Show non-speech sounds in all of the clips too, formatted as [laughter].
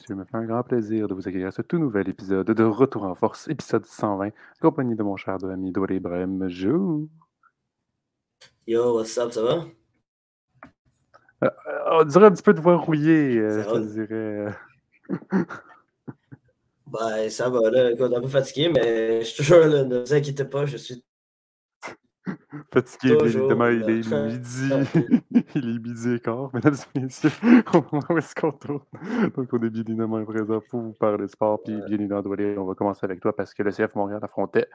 messieurs. Il me fait un grand plaisir de vous accueillir à ce tout nouvel épisode de Retour en Force, épisode 120, en compagnie de mon cher de ami Doual Ibrahim Jou. Yo, what's up, ça va? Euh, on dirait un petit peu de voix rouillée, euh, Ça je te dirais. Ben, ça va, là. Écoute, un peu fatigué, mais je suis toujours là. Ne vous inquiétez pas, je suis Fatigué, évidemment, il est midi. [laughs] il est midi et quart, mesdames et messieurs. [laughs] Au moment où est-ce qu'on tourne. Donc, on est bien évidemment présent pour vous parler sport. Puis, bien évidemment, on va commencer avec toi parce que le CF Montréal affrontait.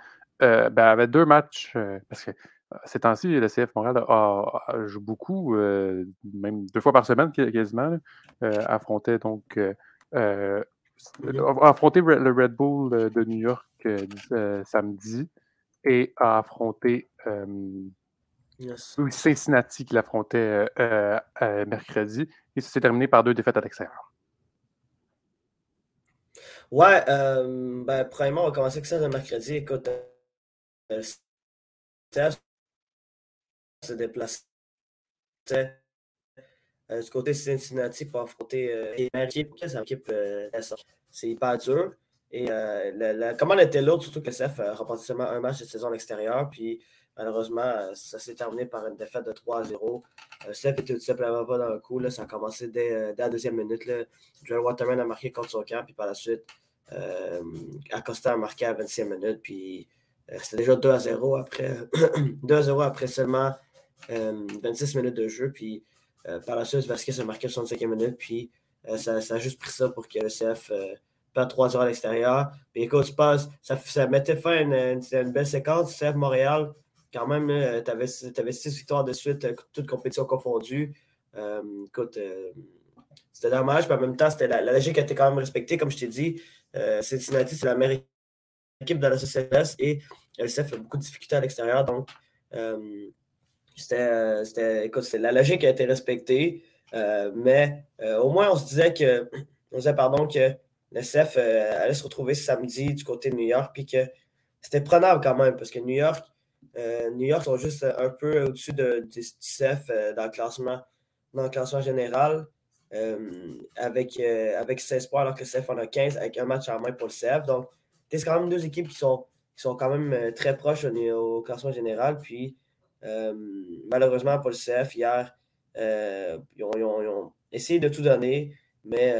Euh, ben, avait deux matchs. euh, parce que euh, ces temps-ci, le CF Montréal a- a- joue beaucoup, euh, même deux fois par semaine qu- quasiment. affrontait donc. a affronté Re- le Red Bull de New York samedi et a affronté euh, Yes. Cincinnati qui l'affrontait euh, euh, mercredi. Et ça s'est terminé par deux défaites à l'extérieur. Ouais, euh, ben, premièrement, on va commencer avec ça le mercredi. Écoute, euh, se déplaçait euh, du côté de Cincinnati pour affronter les équipe, c'est hyper dur. Et euh, la, commande était lourde, surtout que CF a remporté seulement un match de saison à l'extérieur. Puis malheureusement, euh, ça s'est terminé par une défaite de 3-0. Euh, CF était tout simplement pas dans le coup. Là. Ça a commencé dès, euh, dès la deuxième minute. Là. Joel Waterman a marqué contre son camp. Puis par la suite, Acosta a marqué à la 26e minute. Puis c'était déjà 2 0 après, [clears throat] 2 0 après seulement euh, 26 minutes de jeu. Puis par la suite, Vasquez a marqué à 65e minute. Puis ça, a juste pris ça pour que le Euh, perde 3 heures à l'extérieur. Puis écoute, ça, ça mettait fin à une, belle séquence. CF Montréal, quand même, tu avais, six victoires de suite, euh, toutes compétitions confondues. Euh, écoute, euh, c'était dommage, mais en même temps, la, la, logique était quand même respectée, comme je t'ai dit. Euh, Cincinnati, c'est la meilleure équipe de la CCLS et le CF a beaucoup de difficultés à l'extérieur. Donc, euh, c'était, écoute, la logique a été respectée. Euh, mais euh, au moins, on se disait que, on disait, pardon, que le CF euh, allait se retrouver samedi du côté de New York, puis que c'était prenable quand même, parce que New York, euh, New York sont juste un peu au-dessus de, du CF euh, dans, le classement, dans le classement général, avec, avec 16 points, alors que le CF en a 15, avec un match en main pour le CF. Donc, c'est quand même deux équipes qui sont, qui sont quand même très proches au, classement général. Puis, malheureusement, pour le CF, hier, ils ont, essayé de tout donner, mais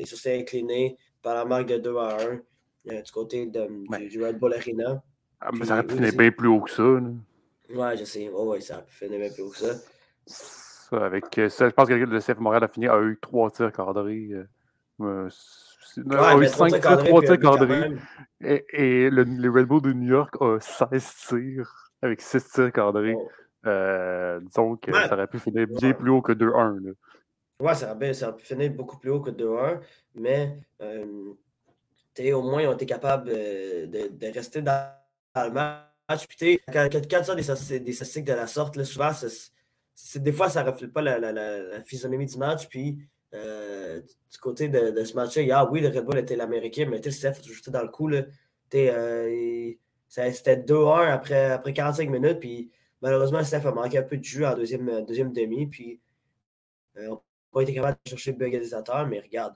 ils se sont inclinés par la marque de 2 à 1 euh, du côté de, Ouais. du, Red Bull Arena. Ah, mais ça aurait pu finir bien plus haut que ça. là. Ouais, je sais. Ouais, ouais, ça a pu finir bien plus haut que ça. Ça, avec euh, ça, je pense que le CF Montréal a fini a eu trois tirs cadrés. euh, c'est- non, Ouais, a eu mais cinq trois tirs, trois tirs quand cadrés. Et, et le, le Red Bull de New York a 16 tirs avec 6 tirs cadrés. Oh. Euh, disons que Ouais. ça aurait pu finir bien Ouais. plus haut que 2-1. Ouais, ça aurait, ça aurait pu finir beaucoup plus haut que 2-1, mais euh, au moins, ils ont été capables euh, de, de rester dans, le match. Puis, quand, quand, tu as des, des statistiques de la sorte, là, souvent, c'est- c'est- des fois, ça ne reflète pas la, la- la- physionomie du match. Puis, euh, du côté de, ce match-là, hier, oui, le Red Bull était l'américain, mais a toujours été dans le coup. euh, ça- C'était 2-1 après, après 45 minutes. Puis, malheureusement, Steph a manqué un peu de jus en deuxième, deuxième demi. Puis, pas été capable de chercher le égalisateur, mais regarde,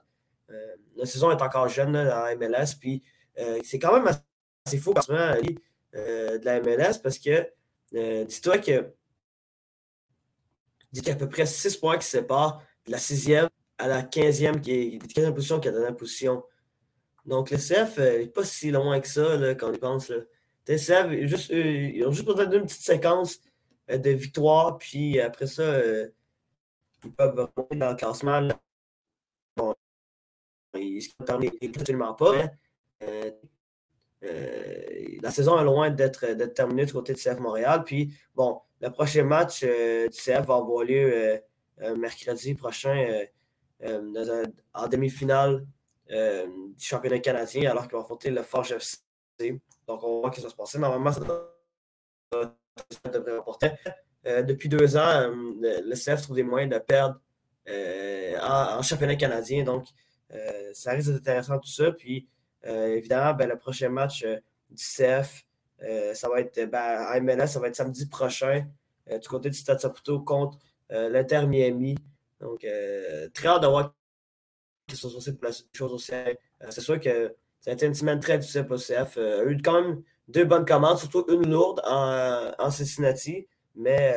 euh, la saison est encore jeune dans la MLS, puis euh, c'est quand même assez fou parce euh, de la MLS parce que euh, dis-toi que dis qu'il y a à peu près 6 points qui séparent de la 6e à la 15e, qui est 15e position qui est la dernière position. Donc le CF n'est pas si loin que ça là, quand on y pense. Là. Le CF, juste, ils ont juste besoin d'une petite séquence de victoire, puis après ça, peuvent remonter dans le classement. Bon, ils ne terminent absolument pas. euh, euh, la saison est loin d'être terminée du côté du CF Montréal. Puis, bon, le prochain match euh, du CF va avoir lieu mercredi prochain dans un- en demi-finale du championnat canadien, alors qu'ils vont affronter le Forge FC. Donc, on va voir ce qui va se passer. Normalement, ça devrait remporter. Euh, depuis deux ans, euh, le, CF trouve des moyens de perdre euh, en, championnat canadien. Donc, ça risque d'être intéressant tout ça. Puis, évidemment, ben, le prochain match du CF, ça va être ben, en MLS, ça va être samedi prochain du côté du Stade Saputo contre l'Inter Miami. Donc, très hâte de voir qui sont censés placer des choses au CF. c'est sûr que ça a été une semaine très difficile pour le CF. il y a eu quand même deux bonnes commandes, surtout une lourde en Cincinnati, mais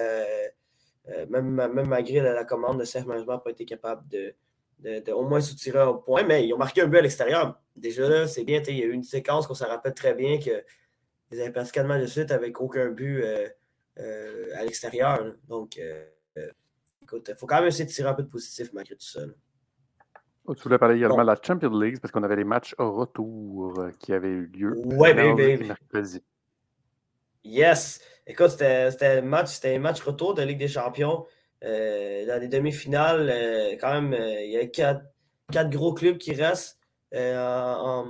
même, même, malgré la, commande, le CF Management n'a pas été capable de, de, au moins soutirer un point, mais ils ont marqué un but à l'extérieur. Déjà là, c'est bien. Il y a eu une séquence qu'on se rappelle très bien que ils avaient perdu quatre matchs de suite avec aucun but euh, euh, à l'extérieur. Donc, euh, écoute, il faut quand même essayer de tirer un peu de positif malgré tout ça. Oh, tu voulais parler également de la Champions League parce qu'on avait les matchs au retour qui avaient eu lieu. Oui, bien, mercredi. Yes! Écoute, c'était un match, un match retour de Ligue des Champions. dans les demi-finales, quand même, il y a quatre, quatre, gros clubs qui restent en,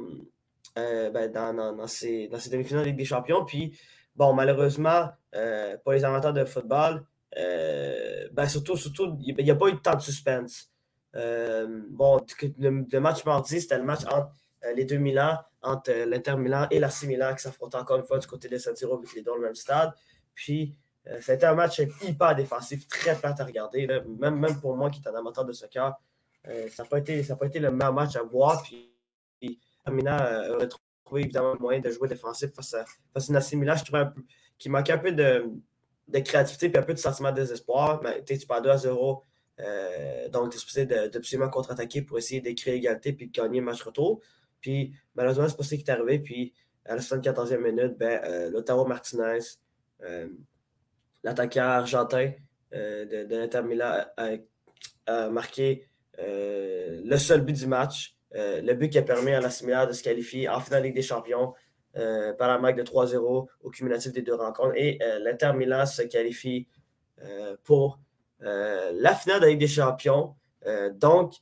euh, ben, dans, ces, demi-finales de Ligue des Champions. Puis, bon, malheureusement, euh, pour les amateurs de football, euh, ben, surtout, surtout, il n'y a pas eu tant de suspense. bon, le, match mardi, c'était le match entre les deux Milan, entre l'Inter Milan et la Milan qui s'affrontent encore une fois du côté de San Siro, avec les dans le même stade. Puis, c'était un match hyper défensif, très plate à regarder. Même, même pour moi qui est un amateur de soccer, ça n'a pas, été, pas été le meilleur match à voir. Puis, Mina euh, aurait trouvé évidemment le moyen de jouer défensif face à, face à qu'il manquait un peu de, de, créativité et un peu de sentiment de désespoir. Mais tu perds 2 à 0. Euh, donc, tu es supposé d'absolument contre-attaquer pour essayer d'écrire égalité puis de gagner le match retour. Puis, malheureusement, c'est pas ce qui est arrivé. Puis, à la 74e minute, ben, euh, Martinez, euh, l'attaquant argentin de, de l'Inter Milan, a, marqué le seul but du match. Euh, le but qui a permis à la Similaire de se qualifier en finale Ligue des Champions euh, par la marque de 3-0 au cumulatif des deux rencontres. Et euh, l'Inter Milan se qualifie pour la finale de la Ligue des Champions. donc,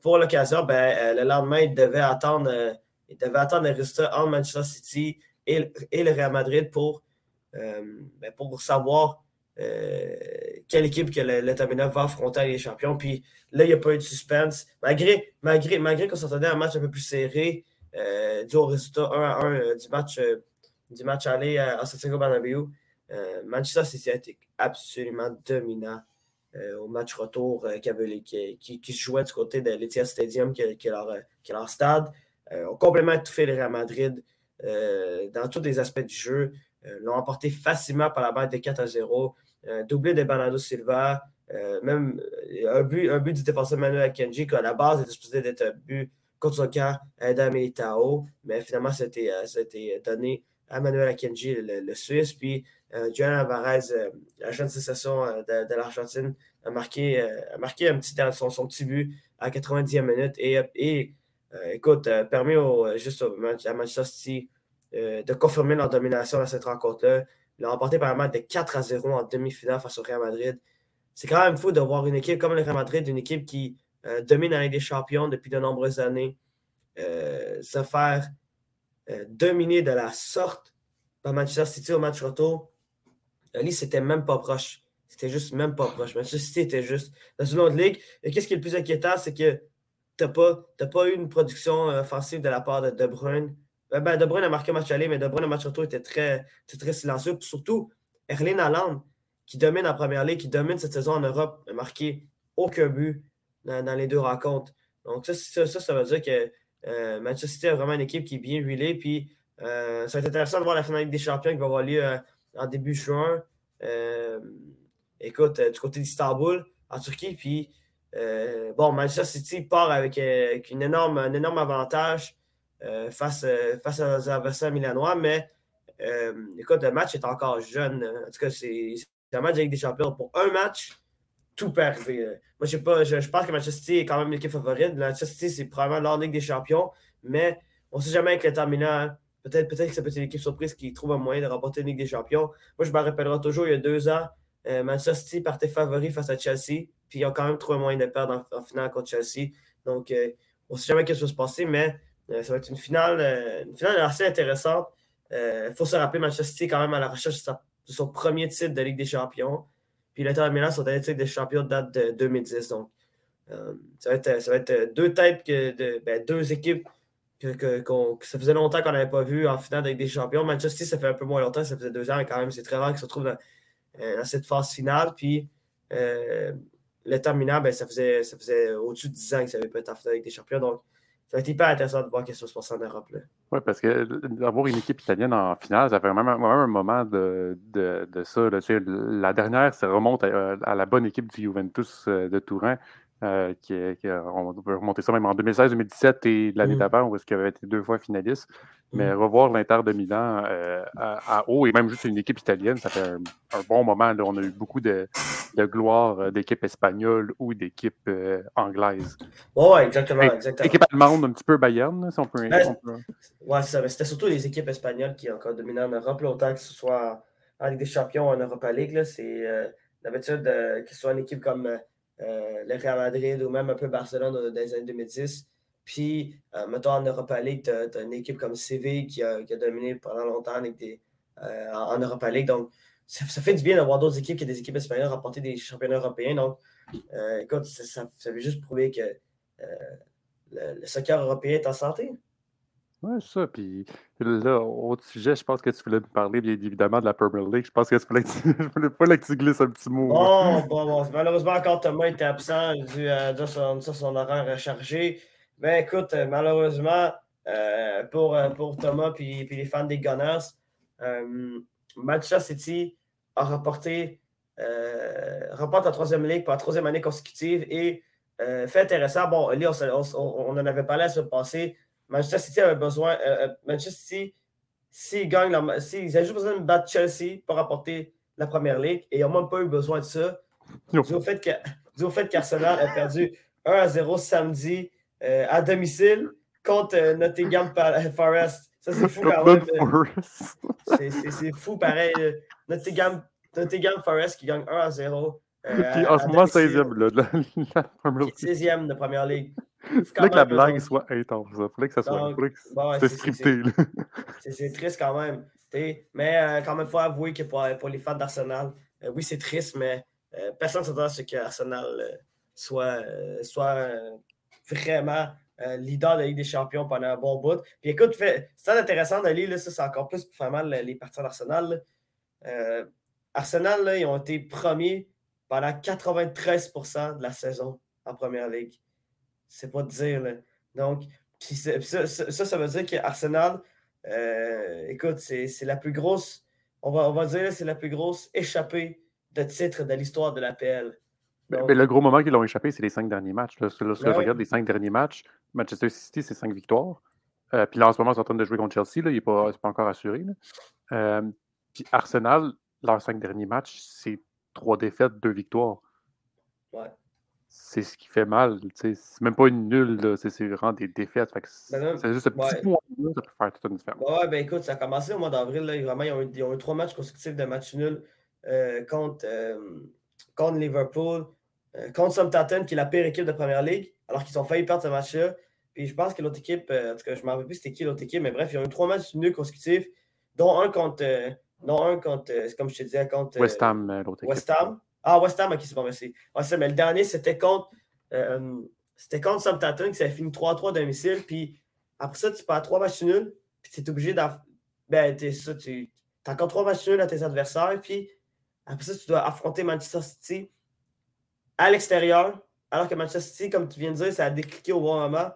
pour l'occasion, ben, le lendemain, il devait attendre, il devait attendre les résultats entre Manchester City et, le Real Madrid pour, ben, pour savoir euh, quelle équipe que le, va affronter les champions. Puis là, il n'y a pas eu de suspense. Malgré, malgré, malgré qu'on s'entendait un match un peu plus serré, euh, dû au résultat 1 à 1 euh, du, match, du match aller à, Santiago Bernabéu, Manchester City a été absolument dominant au match retour qui, qui, se jouait du côté de l'Etihad Stadium, qui, est leur, stade. ont complètement étouffé le Real Madrid dans tous les aspects du jeu. l'ont emporté facilement par la balle de 4 à 0 doublé de Bernardo Silva, euh, même euh, un but, un but du défenseur Manuel Akenji, qui à la base était supposé d'être un but contre son camp Militao, mais finalement, c'était euh, donné à Manuel Akenji, le, Suisse. Puis, euh, Alvarez, la jeune sensation de, l'Argentine, a marqué, a marqué un petit, son, son petit but à 90e minute et, et écoute, permis au, juste à Manchester City de confirmer leur domination dans cette rencontre-là. Il a remporté par un match de 4 à 0 en demi-finale face au Real Madrid. C'est quand même fou de voir une équipe comme le Real Madrid, une équipe qui euh, domine la Ligue des Champions depuis de nombreuses années, euh, se faire euh, dominer de la sorte par Manchester City au match retour. Ali, c'était même pas proche. C'était juste même pas proche. Manchester City était juste dans une autre ligue. Et qu'est-ce qui est le plus inquiétant, c'est que tu n'as pas, pas eu une production offensive de la part de De Bruyne. Euh, ben, de Bruyne a marqué un match aller, mais De Bruyne, le match retour était très, très silencieux. surtout, Erling Haaland, qui domine en première ligue, qui domine cette saison en Europe, n'a marqué aucun but dans, les deux rencontres. Donc, ça, ça, ça, veut dire que euh, Manchester City a vraiment une équipe qui est bien huilée. Puis, euh, ça va être intéressant de voir la finale des champions qui va avoir lieu en début juin. écoute, du côté d'Istanbul, en Turquie. Puis, bon, Manchester City part avec, une énorme, un énorme avantage euh, face, euh, face aux adversaires milanois, mais euh, écoute, le match est encore jeune. En tout cas, c'est un match avec des champions. Pour un match, tout peut arriver. Moi, je sais pas, je, pense que Manchester City est quand même l'équipe favorite. Manchester City, c'est probablement leur Ligue des champions, mais on ne sait jamais avec l'État Milan. Peut-être peut que ça peut être une équipe surprise qui trouve un moyen de remporter une Ligue des champions. Moi, je me rappellerai toujours, il y a deux ans, Manchester City partait favori face à Chelsea, puis ils ont quand même trouvé un moyen de perdre en, finale contre Chelsea. Donc, on ne sait jamais ce qui va se passer, mais euh, ça va être une finale, euh, une finale assez intéressante. Il euh, faut se rappeler, Manchester City est quand même à la recherche de, son premier titre de Ligue des Champions. Puis l'Inter Milan, son dernier titre de champion date de 2010. Donc, ça, va être, ça va être deux têtes, que de, ben, deux équipes que, ça faisait longtemps qu'on n'avait pas vu en finale Ligue des Champions. Manchester ça fait un peu moins longtemps, ça faisait deux ans, mais quand même, c'est très rare qu'ils se retrouvent dans, cette phase finale. Puis le terminant, ben, ça faisait, ça faisait au-dessus de 10 ans qu'ils n'avaient pas été en finale avec des champions. Donc, ça va être hyper intéressant de voir qu'est-ce qui se passe en Europe. Oui, parce que d'avoir une équipe italienne en finale, ça fait même, un moment de, de, de ça. La dernière, ça remonte à, à, la bonne équipe du Juventus de Turin. Euh, qui, on peut remonter ça même en 2016-2017 et l'année mmh. d'avant, où est-ce qu'il avait été deux fois finaliste. Mais mmh. revoir l'Inter de Milan euh, à, haut, et même juste une équipe italienne, ça fait un, bon moment. On a eu beaucoup de, gloire euh, d'équipes espagnoles ou d'équipes anglaises. Oui, exactement, exactement. Équipe allemande, un petit peu Bayern, si on peut. Ben, Oui, c'était surtout les équipes espagnoles qui ont encore dominé en Europe, autant que ce soit en Ligue des Champions ou en Europa League. C'est d'habitude que ce soit une équipe comme euh, le Real Madrid ou même un peu Barcelone dans les années 2010. Puis, euh, mettons, en Europa League, tu as, une équipe comme CV qui a, dominé pendant longtemps euh, en Europa League. Donc, ça, fait du bien d'avoir d'autres équipes que des équipes espagnoles remporter des championnats européens. Donc, écoute, ça, ça, veut juste prouver que le, soccer européen est en santé. Oui, ça. Puis là, autre sujet, je pense que tu voulais nous parler bien évidemment de la Premier League. Je pense que tu voulais, [laughs] pas que tu glisses un petit mot. Bon, bon, bon. Malheureusement, encore Thomas était absent dû à, son, son, horaire chargé. Mais écoute, euh, malheureusement, euh, pour, euh, pour Thomas et les fans des Gunners, Manchester City a remporté remporte la troisième ligue pour la troisième année consécutive et fait intéressant. Bon, là, on, on, en avait parlé à ce passé. Manchester City avait besoin. Euh, euh, Manchester City, s'ils gagnent, s'ils ont juste besoin de battre Chelsea pour rapporter la première ligue, et ils n'ont même pas eu besoin de ça, dû au fait, que, au fait qu'Arsenal a perdu [laughs] 1 à 0 samedi euh, à domicile contre Nottingham Forest. Ça, c'est fou quand même. c'est fou pareil. Nottingham, Nottingham Forest qui gagne 1 à 0. En ce moment, 16e [laughs] de la, première 16e de première ligue. [laughs] Il fallait que la blague soit intense. Il fallait que ça soit Donc, scripté. [laughs] C'est triste quand même. Mais euh, quand même, il faut avouer que pour, les fans d'Arsenal, euh, oui, c'est triste, mais euh, personne ne s'attend à ce qu'Arsenal soit, soit vraiment leader de la Ligue des Champions pendant un bon bout. Puis écoute, c'est intéressant d'aller, ça, c'est encore plus pour mal les partisans d'Arsenal. Arsenal, ils ont été premiers pendant 93% de la saison en première ligue. C'est pas de dire. Là. Donc, ça, ça, ça, veut dire qu'Arsenal, euh, écoute, c'est la plus grosse, on va, on va dire, c'est la plus grosse échappée de titre de l'histoire de l'APL. Mais, mais, le gros moment qu'ils ont échappé, c'est les cinq derniers matchs. Là, lorsque je regarde les cinq derniers matchs, Manchester City, c'est cinq victoires. Euh, puis là, en ce moment, ils sont en train de jouer contre Chelsea. Là, il n'est pas, pas, encore assuré. Euh, puis Arsenal, leurs cinq derniers matchs, c'est trois défaites, deux victoires. Ouais c'est ce qui fait mal. C'est même pas une nulle, c'est vraiment des défaites. Ben c'est juste un petit point là, ça peut faire toute une différence. Ouais, ben écoute, ça a commencé au mois d'avril. Vraiment, ils ont, eu, ils ont, eu, trois matchs consécutifs de matchs nuls euh, contre, euh, contre Liverpool, euh, contre Southampton, qui est la pire équipe de Première Ligue, alors qu'ils ont failli perdre ce match-là. Puis je pense que l'autre équipe, en tout cas, je ne me rappelle plus c'était qui l'autre équipe, mais bref, ils ont eu trois matchs nuls consécutifs, dont un contre, dont un contre comme je te disais, contre West Ham, l'autre équipe. West Ham. Ah, West Ham, ok, c'est bon, merci. mais le dernier, c'était contre, euh, c'était contre Southampton, qui s'est fini 3-3 domicile. Puis après ça, tu perds trois matchs nuls. Puis tu es obligé d'affronter. Ben, tu as encore trois matchs nuls à tes adversaires. Puis après ça, tu dois affronter Manchester City à l'extérieur. Alors que Manchester City, comme tu viens de dire, ça a décliqué au bon moment.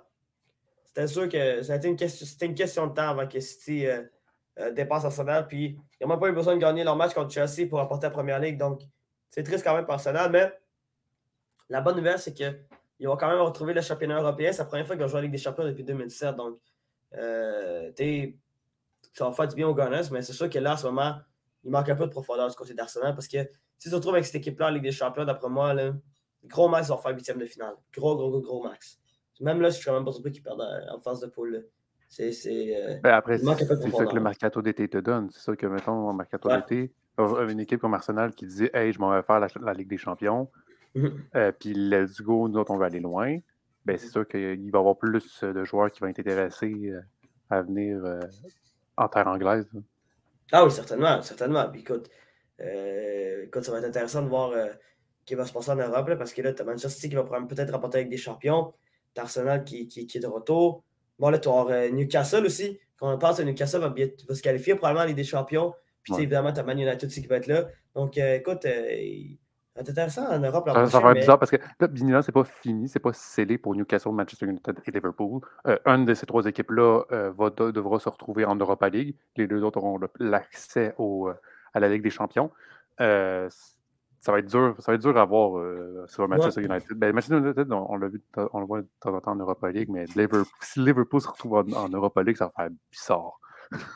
C'était sûr que ça a été une question, c'était une question de temps avant que City euh, euh, dépasse Arsenal. Puis ils n'ont même pas eu besoin de gagner leur match contre Chelsea pour apporter la première ligue. Donc, c'est triste quand même pour Arsenal, mais la bonne nouvelle, c'est qu'ils vont quand même retrouver le championnat européen. C'est la première fois qu'ils ont joué la Ligue des Champions depuis 2017. Donc, euh, ça va faire du bien aux Gunners, mais c'est sûr que là, en ce moment, il manque un peu de profondeur du côté d'Arsenal parce que si tu te retrouves avec cette équipe-là en Ligue des Champions, d'après moi, là, gros max vont faire huitième de finale. Gros, gros, gros, gros max. Même là, je suis quand même pas surpris qu'ils perdent en phase de poule. C'est, euh, ben après, c'est ça que le mercato d'été te donne. C'est ça que, mettons, au mercato d'été, une équipe comme Arsenal qui disait Hey, je m'en vais faire la, Ligue des Champions, mhm. euh, puis let's go, nous autres, on va aller loin. Ben, c'est sûr qu'il va y avoir plus de joueurs qui vont être intéressés euh, à venir en terre anglaise. Ah oui, certainement, certainement. écoute, écoute, ça va être intéressant de voir ce qui va se passer en Europe, parce que là, tu as Manchester City qui va peut-être rapporter avec des champions, tu Arsenal qui, qui, qui, est de retour. Bon, là, tu as euh, Newcastle aussi. Quand on pense à Newcastle, va, bien, va se qualifier probablement les des champions. Puis évidemment, tu as Man United aussi qui va être là. Donc, euh, écoute, euh, C'est intéressant en Europe. Ça, va être bizarre parce que là, Binina, c'est pas fini, c'est pas scellé pour Newcastle, Manchester United et Liverpool. Euh, une de ces trois équipes-là euh, va, devra se retrouver en Europa League. Les deux autres auront l'accès à la Ligue des Champions. Euh, ça va être dur, ça va être dur à voir euh, sur Manchester United. Ben, Manchester United, on, l'a vu, on le voit de temps en temps en Europa League, mais Liverpool, si Liverpool se retrouve en, Europa League, ça va faire bizarre.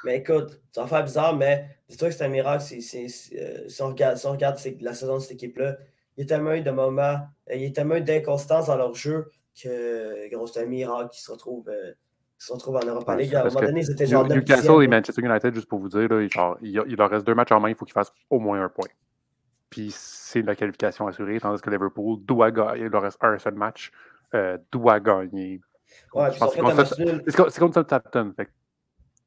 Mais écoute, ça va faire bizarre, mais dis-toi que c'est un miracle. Euh, si, on regarde, si on regarde la saison de cette équipe-là, il y a tellement eu de moments, il y a tellement eu d'inconstance dans leur jeu que c'est un miracle qu'ils se retrouvent. se retrouvent en Europa League. À un moment donné, c'était genre. Newcastle et Manchester United, juste pour vous dire, là, genre, il, il, leur reste deux matchs en main, il faut qu'ils fassent au moins un point puis c'est la qualification assurée, tandis que Liverpool doit gagner, il leur reste un seul match, euh, doit gagner. Ouais, c'est contre Southampton.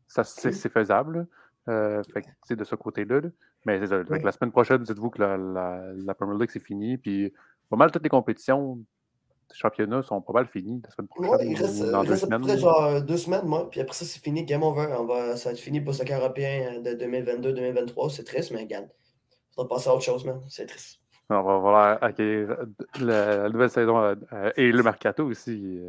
C'est faisable. Euh, fait de ce côté-là. Mais la semaine prochaine, dites-vous que la, la, Premier League, c'est fini. Puis pas mal toutes les compétitions championnats sont pas mal finis la semaine prochaine. Ouais, il reste, dans deux semaines. genre deux semaines, moi. Puis après ça, c'est fini. Game over. On va, ça va être fini pour le soccer européen de 2022-2023. C'est triste, mais gagne on va passer à autre chose, man. C'est triste. On va voir accueillir la, nouvelle saison euh, et le mercato aussi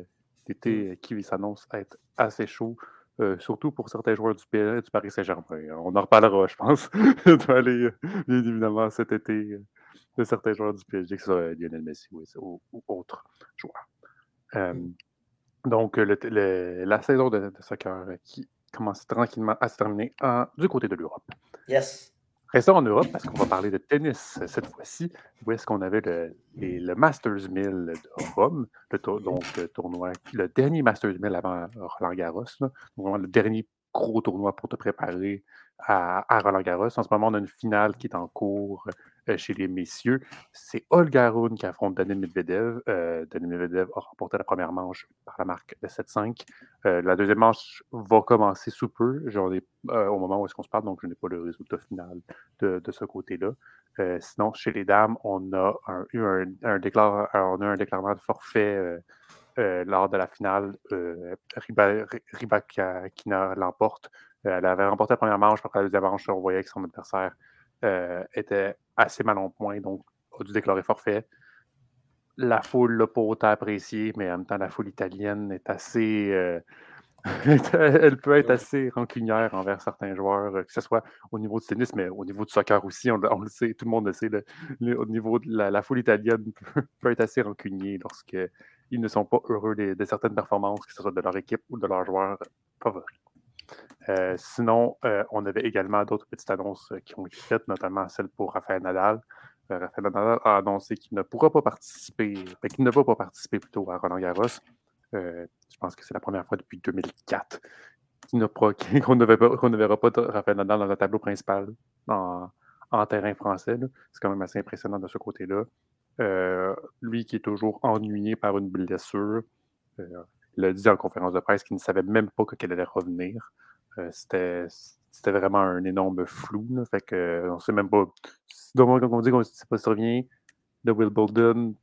d'été mm. qui s'annonce être assez chaud. Euh, surtout pour certains joueurs du, du Paris Saint-Germain. On en reparlera, je pense. [laughs] de aller, bien évidemment, cet été de certains joueurs du PSG, que ce soit Lionel Messi ou, ou autres joueurs. Euh, mm. donc, le, la saison de, soccer qui commence tranquillement à se terminer du côté de l'Europe. Yes. Restons en Europe parce qu'on va parler de tennis euh, cette fois-ci. Où est-ce qu'on avait le, Masters 1000 de Rome, le donc le dernier Masters 1000 avant Roland Garros, le dernier gros tournoi pour te préparer à, Roland Garros. En ce moment, on a une finale qui est en cours chez les messieurs. C'est Olga Rune qui affronte Daniel Medvedev. Euh, Daniel Medvedev a remporté la première manche par la marque de 7-5. Euh, la deuxième manche va commencer sous peu. Ai, au moment où est-ce qu'on se parle, donc je n'ai pas le résultat final de, ce côté-là. sinon, chez les dames, on a eu un, un, on a un déclarement de forfait lors de la finale. Riba, Ribakina l'emporte euh, elle avait remporté la première manche, après la deuxième manche, on voyait que son adversaire euh, était assez mal en point, donc a dû déclarer forfait. La foule l'a pas autant apprécié, mais en même temps, la foule italienne est assez. Euh, [laughs] elle peut être assez rancunière envers certains joueurs, que ce soit au niveau du tennis, mais au niveau du soccer aussi, on, le sait, tout le monde le sait. au niveau de la, foule italienne [laughs] peut, être assez rancunier lorsqu'ils ne sont pas heureux de, certaines performances, que ce soit de leur équipe ou de leurs joueurs favoris. Euh, sinon, euh, on avait également d'autres petites annonces euh, qui ont été faites, notamment celle pour Raphaël Nadal. Raphaël Nadal a annoncé qu'il ne pourra pas participer, ben, qu'il ne va pas participer plutôt à Roland Garros. je pense que c'est la première fois depuis 2004 [laughs] qu'on ne, verra pas Raphaël Nadal dans le tableau principal en, terrain français. C'est quand même assez impressionnant de ce côté-là. lui qui est toujours ennuyé par une blessure, a dit en conférence de presse qu'il ne savait même pas qu'elle allait revenir. Euh, c'était vraiment un énorme flou. fait que, on ne sait même pas. Donc, quand on dit qu'on ne sait pas si ça revient de Will Bolden,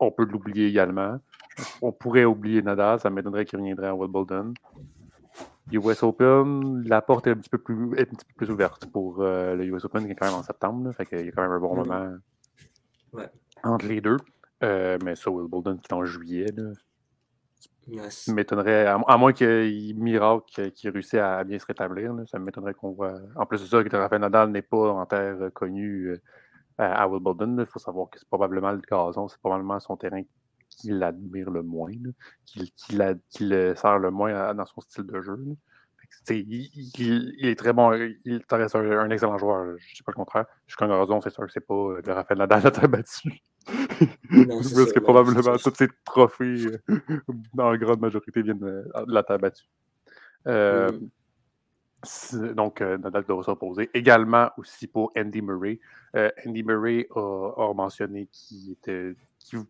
on peut l'oublier également. On pourrait oublier Nadal, ça m'étonnerait qu'il reviendrait à Wimbledon. US Open, la porte est un petit peu plus, un petit peu plus ouverte pour euh, le US Open qui est quand même en septembre. fait qu'il y a quand même un bon moment entre les deux. Euh, mais ça, Wimbledon qui est en juillet, ça m'étonnerait, à, moins qu'il miracle qui réussisse à bien se rétablir, ça m'étonnerait qu'on voit. En plus de ça, que Rafael Nadal n'est pas en terre connue euh, à Wimbledon. Il faut savoir que c'est probablement le gazon, c'est probablement son terrain qu'il admire le moins, qu'il le sert le moins dans son style de jeu. Il, est très bon, il reste un, excellent joueur, je ne dis pas le contraire. Jusqu'à gazon, c'est sûr que c'est pas euh, le Rafael Nadal [laughs] à battu. [laughs] Parce que probablement tous ces trophées, euh, dans la grande majorité, viennent de la terre battue. Euh, donc, euh, Nadal doit se reposer. Également aussi pour Andy Murray. Andy Murray a, mentionné qu'il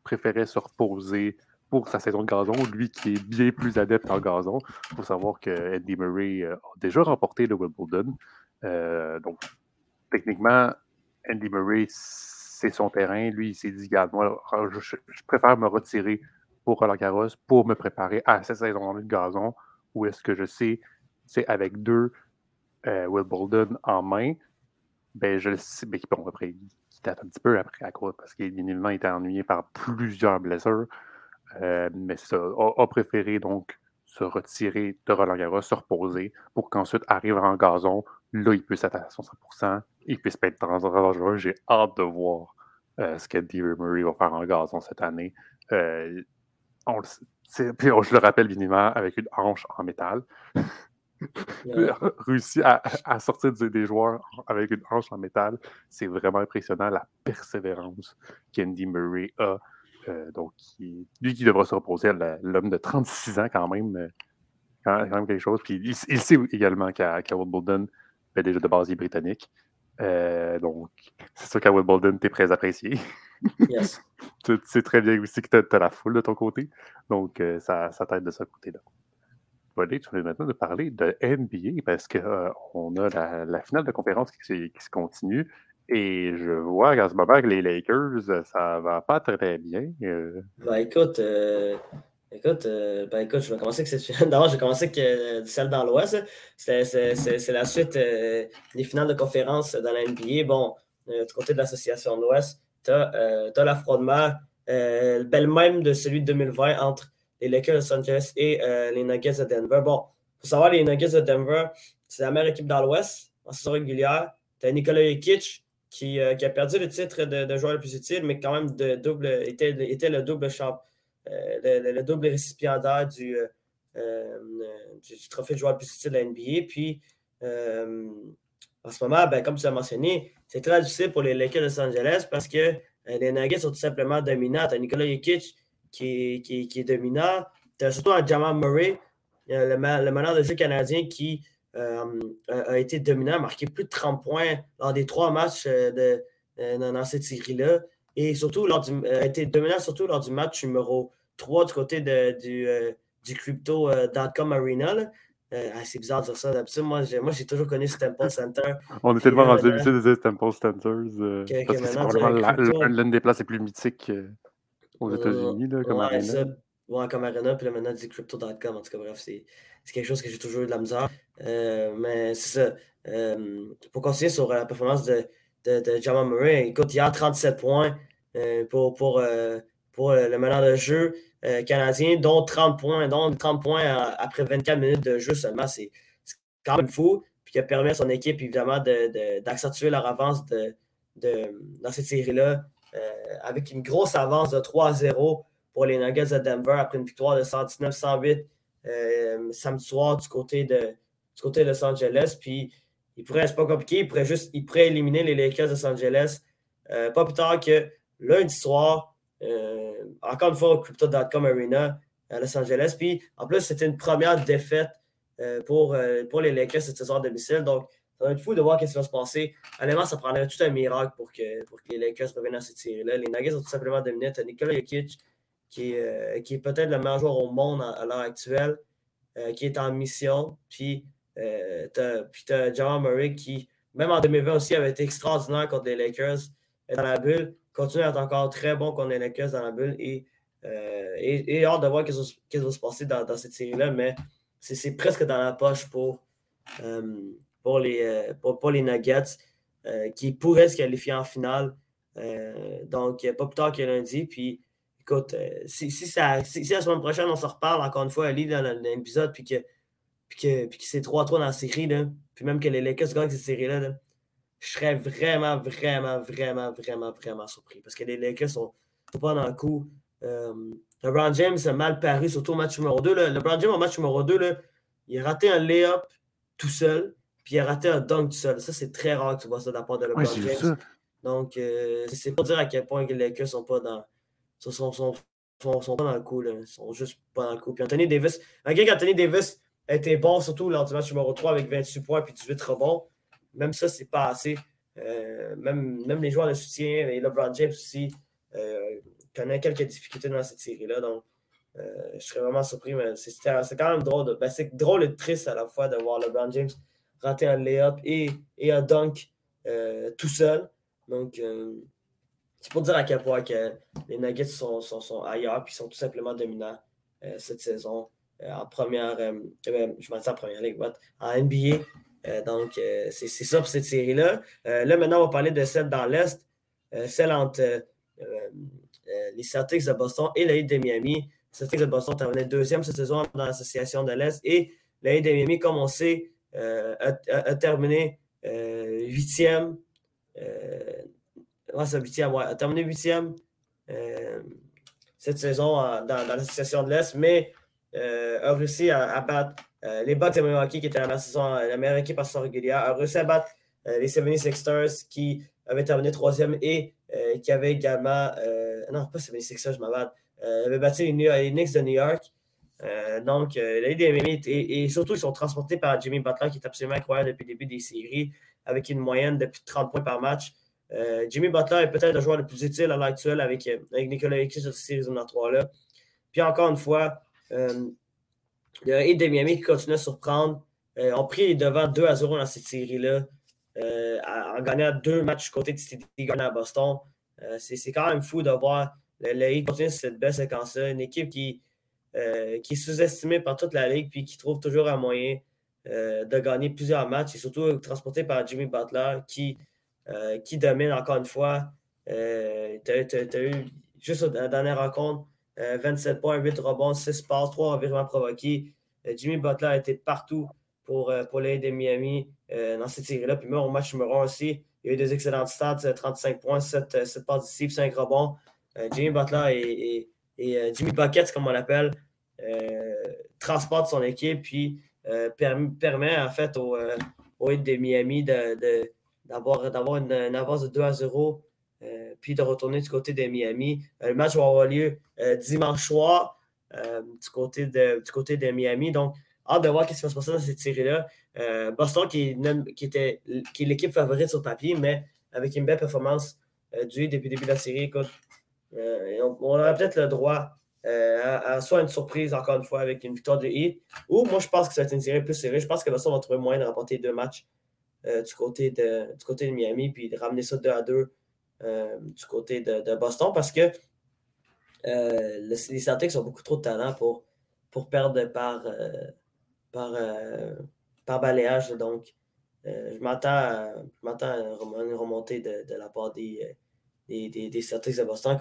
préférait se reposer pour sa saison de gazon, lui qui est bien plus adepte en gazon. Il faut savoir que Andy Murray a déjà remporté le Wimbledon. donc, techniquement, Andy Murray, c'est son terrain. Lui, il s'est dit, regarde, moi, je, préfère me retirer pour Roland Garros pour me préparer à cette saison de gazon où est-ce que je sais, c'est avec deux euh, Will Bolden en main, ben je le sais, ben, bon, après, il date un petit peu après à cause parce qu'il évidemment été ennuyé par plusieurs blessures. mais ça, a, préféré donc se retirer de Roland Garros, se reposer pour qu'ensuite arrive en gazon. Là, il puisse être à son 100%, il puisse pas être dangereux. J'ai hâte de voir ce que Murray va faire en gazon cette année. on, puis je le rappelle, évidemment, avec une hanche en métal. [laughs] réussi à, sortir des, joueurs avec une hanche en métal. C'est vraiment impressionnant la persévérance qu'Andy Murray a. Euh, donc, lui qui devra se reposer, l'homme de 36 ans quand même, euh, quand, même quelque chose. Puis il, sait également qu'à Wimbledon, ben, déjà de base, il est britannique. Euh, donc, c'est sûr qu'à Wimbledon, tu es très apprécié. Yes. [laughs] tu sais très bien aussi que tu as, la foule de ton côté. Donc, ça, ça t'aide de ce côté-là tu voulais maintenant de parler de NBA parce qu'on euh, a la, finale de conférence qui, se continue. Et je vois à ce moment que les Lakers, euh, ça va pas très, bien. Euh. Ben écoute, écoute, ben écoute, je vais commencer avec cette. [laughs] D'abord, j'ai commencé avec celle dans l'Ouest. C'est la suite des finales de conférence dans la NBA. Bon, du côté de l'association de l'Ouest, tu as, as l'affrontement, le même de celui de 2020 entre les Lakers de Los Angeles et euh, les Nuggets de Denver. Bon, pour savoir, les Nuggets de Denver, c'est la meilleure équipe dans l'Ouest en saison régulière. Tu as Nikola Jokic qui, euh, qui, a perdu le titre de, joueur le plus utile, mais quand même de double, était, était le double champ, euh, le, double récipiendaire du, du, trophée de joueur le plus utile de la NBA. Puis, en ce moment, ben, comme tu l'as mentionné, c'est très difficile pour les Lakers de Los Angeles parce que les Nuggets sont tout simplement dominants. Tu as Nikola Jokic qui est, qui, dominant. Tu as surtout Jamal Murray, euh, le, le de jeu canadien qui euh, a été dominant, a marqué plus de 30 points lors des trois matchs euh, de, dans, cette série-là. Et surtout, lors a été dominant surtout lors du match numéro 3 du côté de, du, du Crypto.com Arena. c'est bizarre de dire ça. D'habitude, moi, j'ai, moi, j'ai toujours connu Temple Center. On est tellement rendu habitué de dire Temple Centers. parce que c'est probablement l'une des places les plus mythiques aux euh, États-Unis, comme ouais, Arena. ouais, comme Arena, puis là maintenant, dit crypto.com. En tout cas, bref, c'est quelque chose que j'ai toujours eu de la misère. Euh, mais c'est ça. Euh, pour continuer sur la performance de, de, de Jamal Murray, écoute, a 37 points pour, pour, pour le meneur de jeu canadien, dont 30 points, dont 30 points après 24 minutes de jeu seulement. C'est quand même fou. Puis qui a permis à son équipe, évidemment, d'accentuer leur avance de, dans cette série-là euh, avec une grosse avance de 3-0 pour les Nuggets de Denver après une victoire de 119-108 euh, samedi soir du côté de, du côté de Los Angeles. Puis, il pourrait, c'est pas compliqué, il pourrait juste il pourrait éliminer les Lakers de Los Angeles euh, pas plus tard que lundi soir, encore une fois au Crypto.com Arena à Los Angeles. Puis, en plus, c'était une première défaite pour, pour les Lakers cette saison à domicile. Donc, ça va être fou de voir ce qui va se passer. Honnêtement, ça prendrait tout un miracle pour que, pour que les Lakers reviennent à cette série-là. Les Nuggets ont tout simplement dominé. Tu Nikola Jokic, qui euh, qui est peut-être le meilleur joueur au monde à, l'heure actuelle, euh, qui est en mission. Puis, euh, tu as, Jamal Murray, qui, même en 2020 aussi, avait été extraordinaire contre les Lakers dans la bulle. Continue à être encore très bon contre les Lakers dans la bulle. Et, et, et hâte de voir ce qui va se passer dans, cette série-là. Mais c'est presque dans la poche pour pour les, euh, pour, les Nuggets euh, qui pourraient se qualifier en finale. Euh, donc, pas plus tard que lundi. Puis, écoute, si, si, ça, si, la semaine prochaine, on se reparle encore une fois, Ali, dans l'épisode, puis que, puis que, puis que c'est 3-3 dans la série, là, puis même que les Lakers gagnent cette série-là, je serais vraiment, vraiment, vraiment, vraiment, vraiment surpris. Parce que les Lakers sont, sont pas dans le coup. LeBron James a mal paru, surtout au match numéro 2. LeBron James, au match numéro 2, là, il a raté un lay-up tout seul puis il a raté un dunk tout seul. Ça, c'est très rare que tu vois ça de la part de LeBron James. Donc, euh, c'est pour dire à quel point les Lakers sont pas dans. Sont, sont, sont, sont, pas dans le coup. Là. Ils sont juste pas dans le coup. Puis Anthony Davis, malgré qu'Anthony Davis a été bon, surtout lors du match numéro 3 avec 28 points puis 18 rebonds, même ça, c'est pas assez. Euh, même, même les joueurs de soutien, et LeBron James aussi, euh, connaissent quelques difficultés dans cette série-là. Donc, euh, je serais vraiment surpris, mais c'est quand même drôle. Ben, c'est drôle et triste à la fois de voir LeBron James rater un layup et, et un dunk tout seul. Donc, c'est pour dire à quel point que les Nuggets sont, sont, sont ailleurs puis sont tout simplement dominants cette saison en première, je m'en dis en première ligue, en NBA. donc, c'est ça pour cette série-là. là, maintenant, on va parler de celle dans l'Est. celle entre les Celtics de Boston et la Heat de Miami. Les Celtics de Boston terminaient deuxième cette saison dans l'association de l'Est et la Heat de Miami, comme on sait, a, terminé huitième. A terminé huitième cette saison dans, l'association de l'Est, mais a réussi à, battre les Bucks de Milwaukee, qui étaient la, meilleure équipe à saison régulière, a réussi à battre les 76ers qui avaient terminé troisième et qui avaient également. non, pas 76ers, je m'avade. avaient battu les, Knicks de New York. donc, la et, et, surtout, ils sont transportés par Jimmy Butler, qui est absolument incroyable depuis le début des séries, avec une moyenne de plus de 30 points par match. Jimmy Butler est peut-être le joueur le plus utile à l'heure actuelle avec, avec Nicolas Jokic de cette série 3-là. Puis encore une fois, le Heat de Miami qui continue à surprendre. Euh, ont pris devant 2 à 0 dans cette série-là, euh, en gagnant deux matchs côté de Steve à Boston. Euh, c'est quand même fou de voir le, le continuer cette belle séquence-là. Une équipe qui, qui est sous-estimée par toute la ligue puis qui trouve toujours un moyen de gagner plusieurs matchs et surtout transporté par Jimmy Butler qui, qui domine encore une fois. tu as, eu juste la dernière rencontre 27 points, 8 rebonds, 6 passes, 3 environnements provoqués. Euh, Jimmy Butler a été partout pour, euh, pour l'aide de Miami euh, dans cette série-là. Puis même au match numéro 1 aussi, il y a eu des excellentes stats 35 points, 7, 7 passes décisives, 5 rebonds. Jimmy Butler et, Jimmy Buckets, comme on l'appelle, transportent son équipe puis permet, en fait au, au de Miami d'avoir une, avance de 2 à 0 euh, puis de retourner du côté de Miami. Euh, le match va avoir lieu euh, dimanche soir du, côté de, du côté de Miami. Donc, hâte de voir ce qui va se passer dans cette série-là. Boston, qui, qui, était, qui est l'équipe favorite sur papier, mais avec une belle performance du depuis le début de la série, écoute, on, aurait peut-être le droit à, soit une surprise, encore une fois, avec une victoire de Heat, ou moi, je pense que ça va être une série plus serrée. Je pense que Boston va trouver moyen de remporter deux matchs du, côté de, du côté de Miami, puis de ramener ça 2 à 2 euh, du côté de, Boston parce que euh, les Celtics ont beaucoup trop de talent pour, pour perdre par, euh, par, par balayage. Donc, je m'attends à, une remontée de, la part des, des, Celtics de Boston.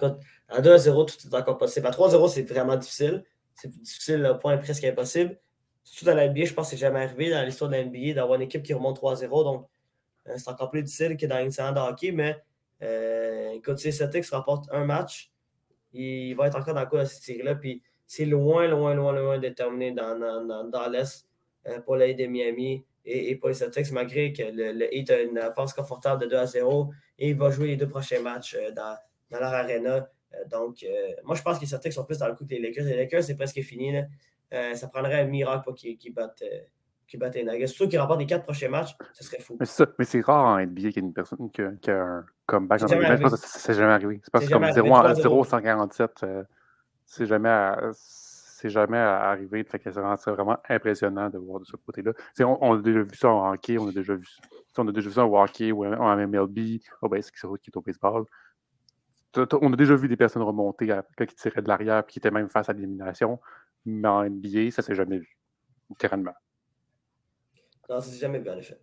à 2-0, tout est encore possible. À 3-0, c'est vraiment difficile. C'est difficile, au point presque impossible. Surtout dans la NBA, je pense que c'est jamais arrivé dans l'histoire de la NBA d'avoir une équipe qui remonte 3-0. Donc, c'est encore plus difficile que dans une séance de hockey, mais euh, écoute, si Celtics remporte un match, il va être encore dans le coup de cette série-là. Puis c'est loin, loin, loin, loin de terminer dans, dans, dans, l'Est euh, pour l'aide de Miami et, pour les Celtics, malgré que le, Heat a une avance confortable de 2 à 0 et il va jouer les deux prochains matchs euh, dans, leur arena. donc, moi, je pense que les Celtics sont plus dans le coup que les Lakers. Les Lakers, c'est presque fini. ça prendrait un miracle pour qu'ils battent qui battent les Nuggets. Surtout qu'ils remportent les quatre prochains matchs, ce serait fou. Mais c'est rare en NBA qu'il y ait une personne qui a, qui a un comeback. C'est jamais, arrivé. C'est jamais arrivé. C'est parce que comme 0 147, euh, c'est jamais, jamais arrivé. Fait que c'est vraiment impressionnant de voir de ce côté-là. On, on, a déjà vu ça en hockey, on a déjà vu, on a déjà vu ça en hockey ou en MLB. Oh, ben, c'est qui est au baseball. On a déjà vu des personnes remonter ils tiraient de l'arrière et qui étaient même face à l'élimination. Mais en NBA, ça s'est jamais vu, littéralement. Non, ça s'est jamais vu, en effet.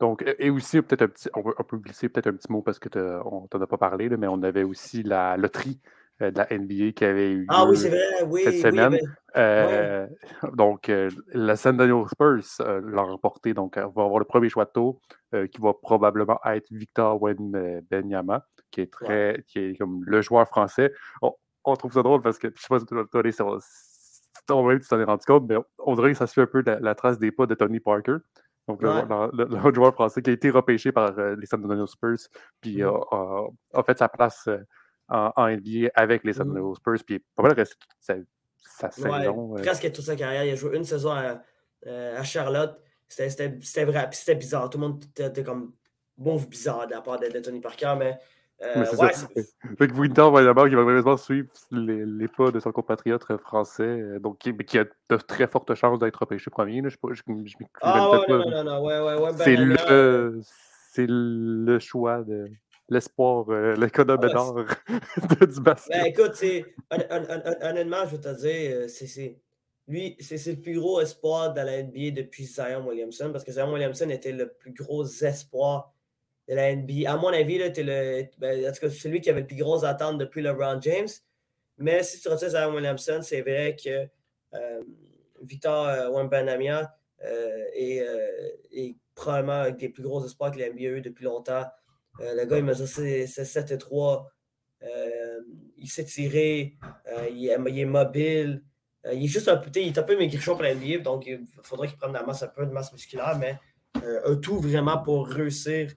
Donc, et aussi, peut-être un petit, on peut, glisser peut-être un petit mot parce que on t'en a pas parlé, mais on avait aussi la loterie euh, de la NBA qui avait eu ah, oui, c'est vrai, oui, cette semaine. Ben, euh, [laughs] donc, euh, la San Antonio Spurs l'a remporté, donc on va avoir le premier choix de tour qui va probablement être Victor Benyama, qui est très, qui est comme le joueur français. On, trouve ça drôle parce que je sais pas si tu aller sur toi-même, tu t'en es rendu compte, mais on dirait que ça suit un peu la, trace des pas de Tony Parker. Donc, le, joueur français qui a été repêché par euh, les San Antonio Spurs, puis mm. a, fait sa place euh, en, NBA avec les San mm. Antonio Spurs, puis pas mal reste sa, sa saison. Euh. Presque toute sa carrière. Il a joué une saison à, Charlotte. C'était vrai, c'était bizarre. Tout le monde était comme bon bizarre de la part de Tony Parker, mais euh, ouais, ça. Fait que Winter va d'abord va vraiment suivre les, les, pas de son compatriote français, euh, donc qui, qui, a de très fortes chances d'être repêché premier. Là. Je, je, je, ah ouais, non, non, non, ouais, ouais, ouais, ben, c'est le, c'est le choix de l'espoir, euh, l'économie ah, d'or [laughs] du basket. Ben, écoute, honnêtement, je veux te dire, c'est lui, c'est le plus gros espoir de la NBA depuis Zion Williamson, parce que Zion Williamson était le plus gros espoir de la NBA. À mon avis, là, le, ben, en tout cas, celui qui avait le plus gros attentes depuis LeBron James. Mais si tu retires Zion Williamson, c'est vrai que euh, Victor euh, Wembanyama euh, est, probablement un des plus gros espoirs que la NBA a eu depuis longtemps. le gars, il mesure 7 et 3. il s'est tiré. Il est, il, est, mobile. il est juste un peu, il est un peu maigrichon pour la NBA, donc il faudrait qu'il prenne la masse, un peu de masse musculaire, mais un tout vraiment pour réussir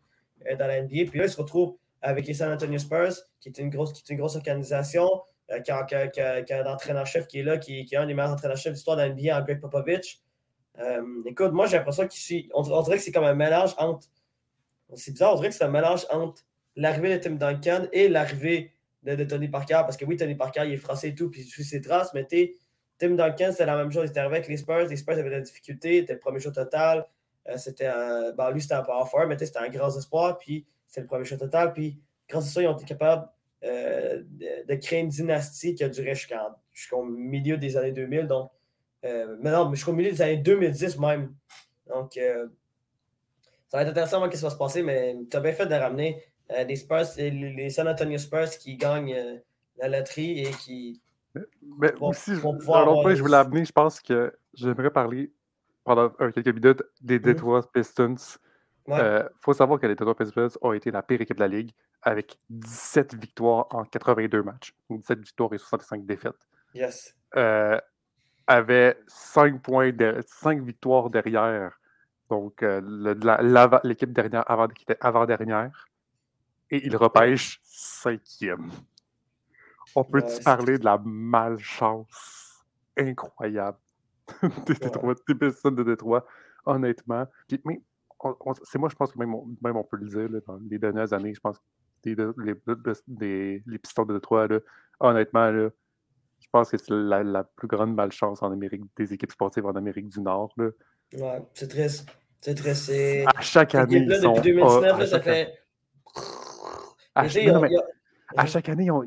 dans la NBA. Puis là, il se retrouve avec les San Antonio Spurs, qui est une grosse, qui est une grosse organisation, euh, qui, a, un entraîneur-chef qui est là, qui, est un des meilleurs entraîneurs-chefs de l'histoire de la NBA, Greg Popovich. Euh, écoute, moi, j'ai l'impression qu'il on, dirait que c'est comme un mélange entre. C'est bizarre, on dirait que c'est un mélange entre l'arrivée de Tim Duncan et l'arrivée de, Tony Parker. Parce que oui, Tony Parker, il est français et tout, puis il suit ses traces, mais Tim Duncan, c'est la même chose. Il était avec les Spurs. Les Spurs avaient de la difficulté. C'était le premier show total. Euh, c'était un, ben, lui, c'était un power forward, mais c'était un grand espoir. Puis c'était le premier show total. Puis grâce à ça, ils ont été capables euh, de, créer une dynastie qui a duré jusqu'au milieu des années 2000. Donc, euh, mais non, jusqu'au milieu des années 2010 même. Donc, ça va être intéressant voir ce qui va se passer, mais tu as bien fait de ramener les Spurs, les, San Antonio Spurs qui gagnent la loterie et qui. Mais aussi, je, je voulais amener, je pense que j'aimerais parler pendant quelques minutes des mhm. Detroit Pistons. Il euh, faut savoir que les Detroit Pistons ont été la pire équipe de la ligue avec 17 victoires en 82 matchs. 17 victoires et 65 défaites. Yes. Euh, avait 5, points 5 victoires derrière. Donc, euh, l'équipe dernière avant, qui était avant-dernière. Et il repêche cinquième. On peut-tu parler de la malchance incroyable? Des, Détroit, des personnes de Détroit, honnêtement. mais c'est moi, je pense que même, même on peut le dire, dans les dernières années, je pense que les, les, pistons de Détroit, honnêtement, là, je pense que c'est la, plus grande malchance en Amérique, des équipes sportives en Amérique du Nord. Là. Ouais, c'est triste. C'est triste. À chaque année. Ils sont, depuis 2019, là, ça fait. À, chaque année, on,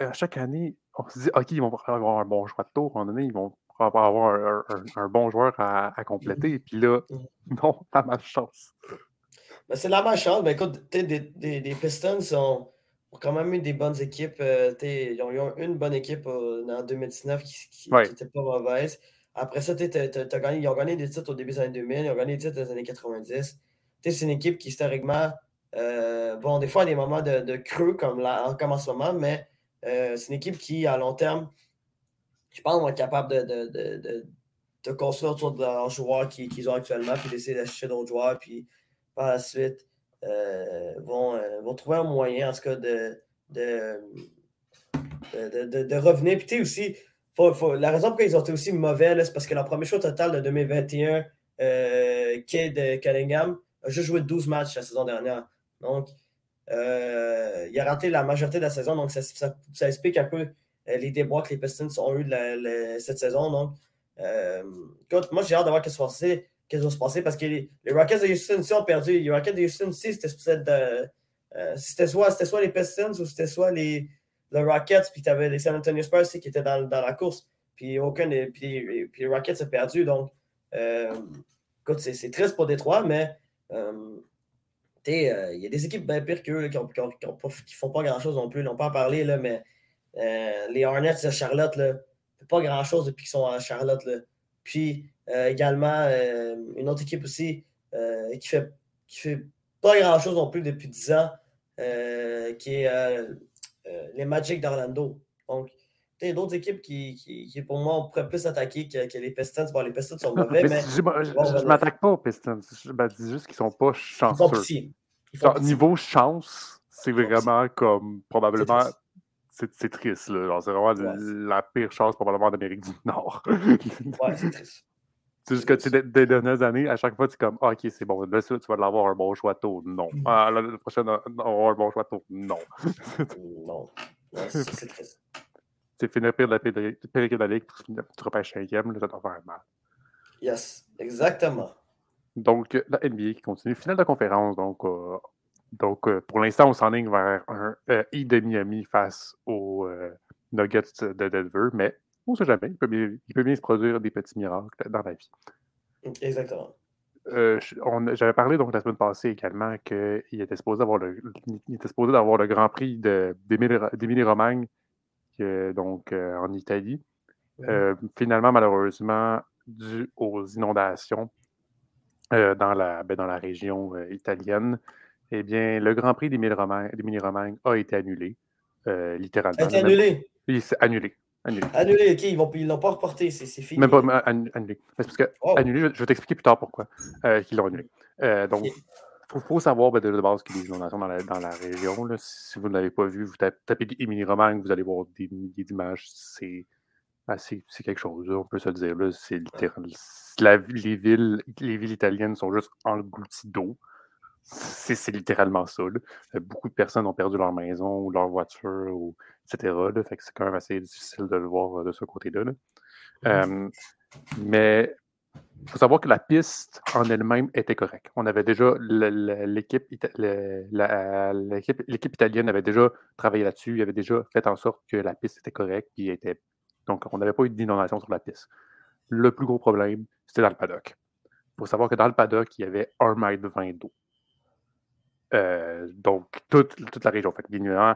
à chaque année, on se dit, OK, ils vont avoir un bon choix de tour. À un moment donné, ils vont avoir un, bon joueur à, compléter. Et puis là, [laughs] non, la malchance. Ben, c'est la malchance. Ben, écoute, des, des, des, Pistons ont, quand même eu des bonnes équipes. Euh, ils ont eu une bonne équipe euh, en 2019 qui n'était pas mauvaise. Après ça, gagné, ils ont gagné des titres au début des années 2000, ils ont gagné des titres dans les années 90. C'est une équipe qui, historiquement, euh, bon, des fois, a des moments de, creux comme, là, comme en ce moment, mais c'est une équipe qui, à long terme, je pense qu'on va être capable de, de, construire autour de leurs joueurs qu'ils ont actuellement, puis d'essayer d'acheter d'autres joueurs, puis par la suite, euh, vont, euh, vont, trouver un moyen, en tout cas, de, de, de, revenir. Puis tu sais aussi, faut, la raison pour laquelle ils ont été aussi mauvais, c'est parce que leur premier choix total de 2021, euh, Cunningham, a juste joué 12 matchs la saison dernière. Donc, euh, il a raté la majorité de la saison, donc ça, ça explique un peu les débois que les Pistons ont eu cette saison. Donc, euh, moi, j'ai hâte de voir ce qui va se passer parce que les, Rockets de Houston aussi ont perdu. Les Rockets de Houston aussi, c'était euh, c'était soit, soit, les Pistons ou c'était soit les, Rockets, puis tu avais les San Antonio Spurs aussi qui étaient dans, dans la course. Puis, aucun, puis, puis les Rockets ont perdu. Donc, écoute, c'est triste pour Détroit, mais il y a des équipes bien pires qu'eux qui ne font pas grand-chose non plus. N'ont pas à parler, là, mais euh, les Hornets de Charlotte, là, pas grand-chose depuis qu'ils sont à Charlotte. Là. Puis euh, également, euh, une autre équipe aussi qui fait, qui fait pas grand-chose non plus depuis 10 ans, qui est les Magic d'Orlando. Donc, il y a d'autres équipes qui, qui, pour moi, on pourrait plus attaquer que, les Pistons. Bon, les Pistons sont mauvais, mais... je ne m'attaque pas aux Pistons. Je dis juste qu'ils ne sont pas chanceux. Ils niveau chance, c'est vraiment comme probablement c'est triste. Là. C'est vraiment la pire chance probablement d'Amérique du Nord. ouais, [laughs] c'est triste. C'est juste que tu des dernières années, à chaque fois, tu es comme, ah, OK, c'est bon, là, tu vas l'avoir un bon choix tôt. Non. Mm. Ah, la prochaine, on avoir un bon choix tôt. Non. non. c'est [laughs] triste. C'est finir pire de la pire, équipe de la ligue, tu repêches cinquième, là, ça doit faire mal. Yes, exactement. Donc, la NBA qui continue. Finale de conférence, donc, euh, donc, euh, pour l'instant, on s'enligne vers un euh, I de Miami face aux euh, Nuggets de Denver, mais on ne sait jamais. Il peut, bien, se produire des petits miracles dans la vie. Exactement. euh, j'avais parlé donc la semaine passée également qu'il était supposé avoir le, il était supposé avoir le Grand Prix d'Émilie-Romagne, donc en Italie. finalement, malheureusement, dû aux inondations dans, la, ben, dans la région italienne, eh bien, le Grand Prix d'Émilie-Romagne a été annulé, littéralement. A été annulé? Oui, c'est annulé. Annulé. Annulé, ok, ils ne l'ont pas reporté, c'est fini. Même pas annulé. Parce que annulé, je, vais t'expliquer plus tard pourquoi euh, ils l'ont annulé. Euh, donc, il faut, savoir ben, de, base qu'il y a des inondations dans la, dans la région. Là. Si vous ne l'avez pas vu, vous tapez Émilie Romagne, vous allez voir des milliers d'images. C'est c'est quelque chose, on peut se dire. C'est littéral. les, villes, les villes italiennes sont juste englouties d'eau. C'est littéralement ça. Euh, beaucoup de personnes ont perdu leur maison ou leur voiture, ou, etc. Fait que c'est quand même assez difficile de le voir euh, de ce côté-là. Mmh mais il faut savoir que la piste en elle-même était correcte. On avait déjà l'équipe l'équipe italienne avait déjà travaillé là-dessus, il avait déjà fait en sorte que la piste était correcte, puis était donc on n'avait pas eu d'inondation sur la piste. Le plus gros problème, c'était dans le paddock. Il faut savoir que dans le paddock, il y avait 1 mètre 20 d'eau. Euh, donc, toute, toute, la région. Fait que,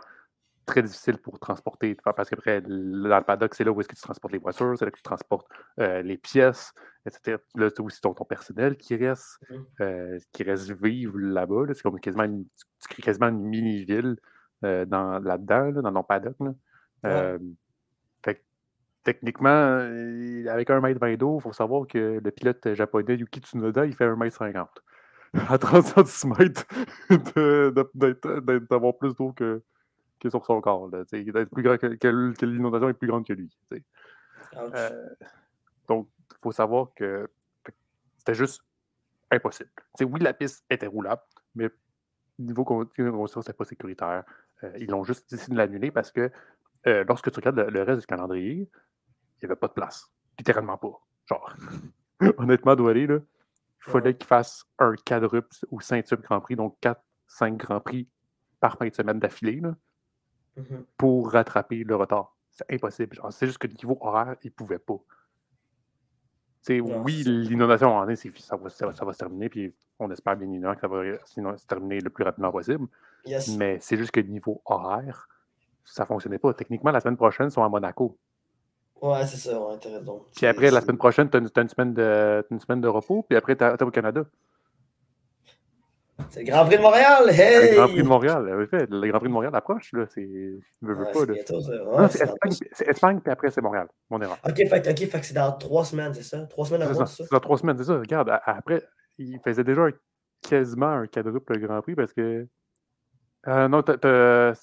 très difficile pour transporter, parce qu'après, dans le paddock, c'est là où est-ce que tu transportes les voitures, c'est là que tu transportes euh, les pièces, etc. Là, c'est aussi ton, ton, personnel qui reste, mmh. euh, qui reste vivre là-bas. c'est comme quasiment une, tu crées quasiment une mini-ville dans, là-dedans, dans ton paddock. fait techniquement, avec un mètre 20 d'eau, il faut savoir que le pilote japonais Yuki Tsunoda, il fait un mètre 50 à 30 cm d'avoir plus d'eau que, que, sur son corps. D'être plus grand que, l'inondation est plus grande que lui. Euh, donc, il faut savoir que c'était juste impossible. oui, la piste était roulable, mais niveau construction, c'était pas sécuritaire. Euh, ils l'ont juste décidé de l'annuler parce que euh, lorsque tu regardes le, reste du calendrier, il n'y avait pas de place. Littéralement pas. Genre, [laughs] honnêtement, doit aller, là, il fallait qu'il fasse un quadruple ou ceinture Grand Prix, donc 4-5 Grands Prix par fin de semaine d'affilée mmh pour rattraper le retard. C'est impossible. C'est juste que le niveau horaire, il ne pouvait pas. oui, l'inondation en est, ça va, ça, va, se terminer, puis on espère bien évidemment que ça va se terminer le plus rapidement possible. Mais c'est juste que le niveau horaire, ça ne fonctionnait pas. Techniquement, la semaine prochaine, ils sont à Monaco. Ouais, c'est ça, ouais, t'as raison. Puis après, la semaine prochaine, t'as une, une, semaine de, une semaine de repos, puis après, t'es au Canada. C'est le Grand Prix de Montréal! Hey! Le Grand Prix de Montréal, en effet. Le Grand Prix de Montréal approche, là. C'est. Pas, là. c'est Espagne, Espagne, puis après, c'est Montréal. Mon erreur. Ok, fait, okay, fait que c'est dans trois semaines, c'est ça? Trois semaines avant, c'est ça? C'est dans trois semaines, c'est ça. Regarde, après, il faisait déjà quasiment un quadruple Grand Prix parce que. Euh, non, c'est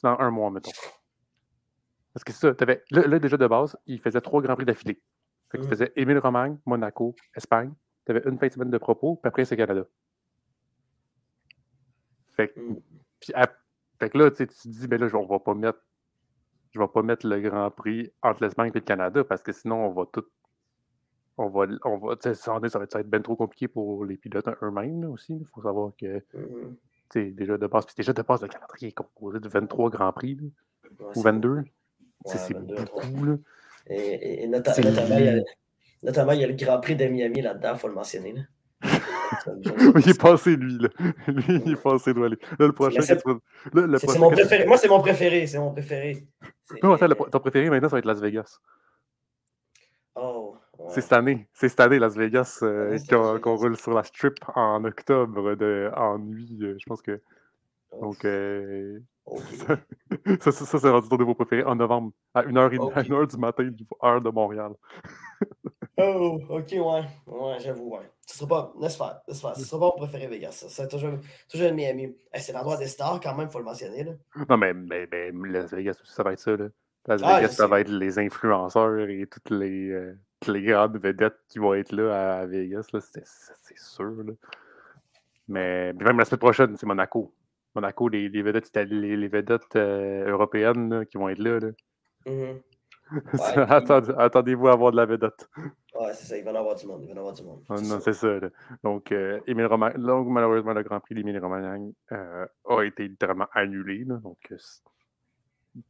dans un mois, mettons. Parce que ça, avais, là, déjà de base, il faisait trois Grands Prix d'affilée. Fait il mmh. faisait Émile Romagne, Monaco, Espagne. Tu avais une fin de semaine de propos, puis après, c'est Canada. Fait, mmh. puis, fait que là, tu te dis, ben là, on va pas mettre. Je vais pas mettre le Grand Prix entre l'Espagne et le Canada parce que sinon, on va tout. On va. On va ça, ça, va être bien trop compliqué pour les pilotes eux-mêmes aussi. Il faut savoir que. Mmh. Déjà de base, puis déjà de base, le calendrier est composé de 23 Grands Prix, ou 22 c'est beaucoup, là. [laughs] Et, notamment, il y a, notamment, il y a le Grand Prix de Miami là-dedans, il faut le mentionner. Là. [laughs] il est passé, lui. Là. [laughs] Lui, il est passé, doit aller. Là, le prochain. C'est mon préféré. Moi, c'est mon préféré. C'est mon préféré. Non, attends, ton préféré maintenant, ça va être Las Vegas. Oh. C'est cette année. C'est cette année, Las Vegas, euh, qu'on roule sur la strip en octobre de, en nuit. Euh, je pense que. Donc, euh, ça, ça, ça c'est rendu ton nouveau préféré en novembre, à 1h, du matin, heure de Montréal. oh, ok, ouais. Ouais, j'avoue, ouais. Ce sera pas, laisse faire, laisse faire. Ce sera pas mon préféré Vegas. Ça, c'est toujours, toujours Miami. c'est l'endroit des stars quand même, il faut le mentionner. Là. Non, mais, mais, mais, Las Vegas ça va être ça. Là. Las ah, Vegas, ça va être les influenceurs et toutes les, euh, les grandes vedettes qui vont être là à, Vegas. Là. C'est, c'est sûr. Là. Mais même la semaine prochaine, c'est Monaco. Monaco, les, les vedettes, les, les vedettes euh, européennes là, qui vont être là. là. Mm-hmm. [laughs] Ouais, Attendez-vous à avoir de la vedette. Ouais, c'est ça, il va en avoir du monde. Il va en avoir du monde. Ah, non, c'est ça. Là. Donc, euh, donc, malheureusement, le Grand Prix d'Émile Romagnang euh, a été littéralement annulé. Là, donc, euh,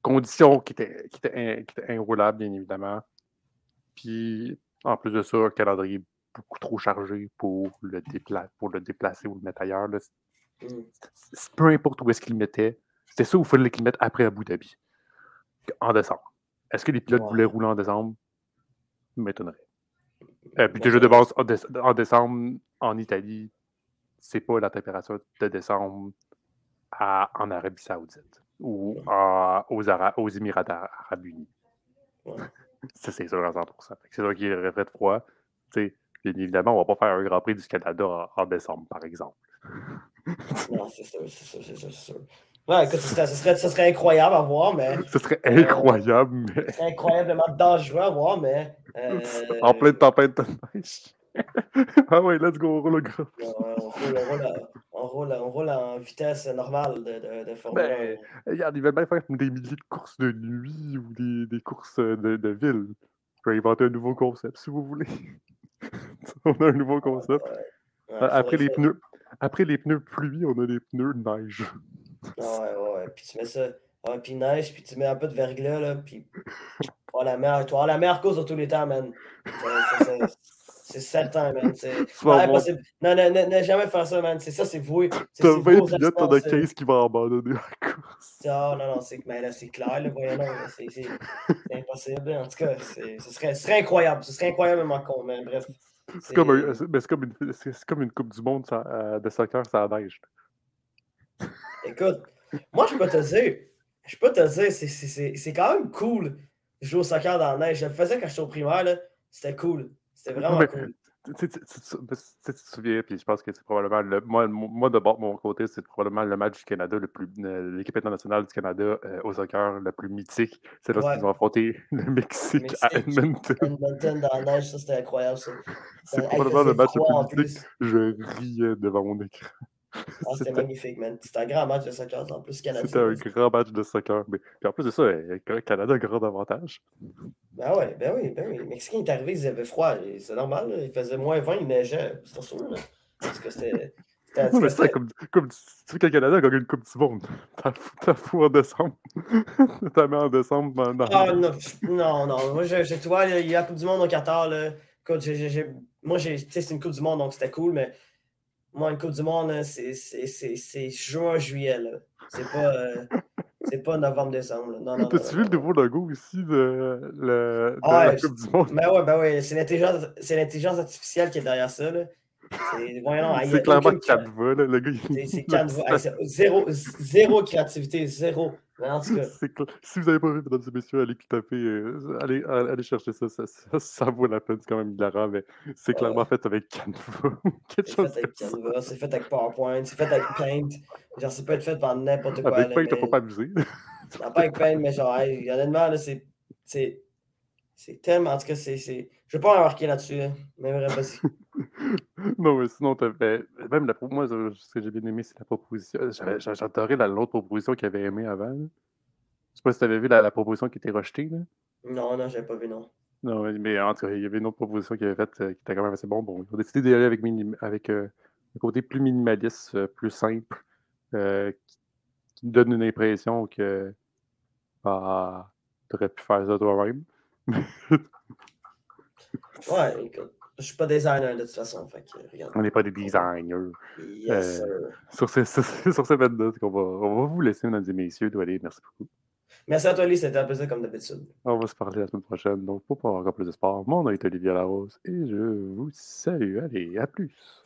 conditions qui étaient, qui, étaient bien évidemment. Puis, en plus de ça, un calendrier beaucoup trop chargé pour le, pour le déplacer ou le mettre ailleurs. Peu importe où est-ce qu'il le mettait, c'était ça où il fallait qu'il le mette après Abu Dhabi, en décembre. Est-ce que les pilotes voulaient rouler en décembre? M'étonnerait. Euh, puis déjà de base, en, décembre, en Italie, c'est pas la température de décembre en Arabie Saoudite ou aux, aux Émirats arabes unis. [laughs] ça, c'est sûr à 100%. C'est sûr qu'il aurait de froid. bien évidemment, on ne va pas faire un Grand Prix du Canada en, décembre, par exemple. [laughs] non, c'est sûr, c'est sûr, c'est sûr. Ouais, écoute, ce serait, serait, incroyable à voir, mais. Ce serait incroyable, mais. Ce serait incroyablement dangereux à voir, mais. Euh, en pleine tempête de neige. [laughs] ah ouais, let's go, on roule le gros. on, roule, on, roule, en vitesse normale de, de, de Formule ben, Regarde, ils veulent bien faire des milliers de courses de nuit ou des, des courses de, de ville. Je vais inventer un nouveau concept si vous voulez. [laughs] on a un nouveau concept. après, les pneus, après les pneus pluie, on a des pneus neige. Ah ouais, ouais, puis tu mets ça. Ouais, puis neige, puis tu mets un peu de verglas, là, puis. [coughs] Oh, la meilleure, toi, la meilleure cause de tous les temps, man. C'est certain, man. C'est [laughs] impossible. Non, non, non, jamais faire ça, man. C'est ça, c'est voué. T'as 20 pilotes, t'en as 15 qui vont abandonner la course. Non, non, non, c'est clair, là, voyons, c'est [laughs] impossible. En tout cas, ce serait, ce serait incroyable. Ce serait incroyablement con, mais bref. C'est comme, un, comme, une, [laughs] comme une Coupe du Monde ça, euh, de soccer, ça neige. Écoute, moi, je peux te dire, je peux te dire, c'est quand même cool de jouer au soccer dans la neige. Je le faisais quand j'étais au primaire, c'était cool. C'était vraiment cool. Tu te souviens, puis je pense que c'est probablement le. Moi, moi de mon côté, c'est probablement le match du Canada, le plus euh, l'équipe internationale du Canada euh, au soccer le plus mythique. C'est lorsqu'ils ont affronté [laughs] le Mexique, à Edmonton. Edmonton dans la neige, ça c'était incroyable. C'est probablement le match le plus mythique. Je riais devant mon écran. [laughs] Ah, c'était magnifique, man. C'était un grand match de soccer en plus canadien. C'était un grand match de soccer. Mais en plus de ça, le euh, Canada a un grand avantage. Ben ouais, ben oui, ben oui. Le Mexicain est arrivé, il avait froid. C'est normal, il faisait moins 20, il neigeait. C'est sûr, là. Parce que c'était. Non, [laughs] mais c'est comme, comme tu sais que le Canada a gagné une Coupe du Monde. [laughs] T'as fou en décembre. T'as mis en décembre. Ah non, non, non. Moi, je, tu vois, il y a la Coupe du Monde au Qatar. Là. Écoute, moi, c'est une Coupe du Monde, donc c'était cool, mais moi, une Coupe du Monde, c'est juin, juillet. C'est pas, euh, [laughs] pas novembre, décembre. T'as-tu vu le nouveau logo aussi de, le, de la Coupe du Monde? Ben ouais, ben ouais. C'est l'intelligence artificielle qui est derrière ça. C'est [laughs] clairement Canva, là, le gars. C'est Canva. zéro, zéro créativité, zéro. En tout cas. [laughs] Si vous n'avez pas vu, mesdames et messieurs, allez taper, euh, allez, allez chercher ça ça, ça, vaut la peine, c'est quand même hilarant, mais c'est clairement fait avec Canva. [laughs] C'est fait avec Canva, c'est fait avec PowerPoint, c'est fait avec Paint. Genre, ça peut être fait par n'importe quoi. Avec Paint, il ne faut pas abuser. Non, pas avec Paint, mais genre, honnêtement, c'est c'est tellement. En tout cas, c'est. Je ne vais pas embarquer là-dessus, hein, mais vraiment, vas-y. Non, mais sinon, fait... même la... moi, ce que j'ai bien aimé, c'est la proposition. J'adorais l'autre proposition qu'il avait aimé avant. Je sais pas si tu avais vu la, proposition qui était rejetée. Là. Non, non, j'avais pas vu, non. Non, mais en tout cas, il y avait une autre proposition qu'il avait faite euh, qui était quand même assez bon. Bon, ils ont décidé d'y aller avec, avec euh, un côté plus minimaliste, euh, plus simple, qui, donne une impression que bah, tu aurais pu faire ça toi-même ouais, écoute, je suis pas designer de toute façon. Fait regarde. On n'est pas des designers. Yes, euh, sur, ces, [laughs] sur, ces notes, on va, on va vous laisser, mesdames et messieurs. aller. merci beaucoup. Merci à toi, Lee. C'était un plaisir comme d'habitude. On va se parler la semaine prochaine. Donc, pour pas encore plus de sport, mon nom est Olivier Larose et je vous salue. Allez, à plus.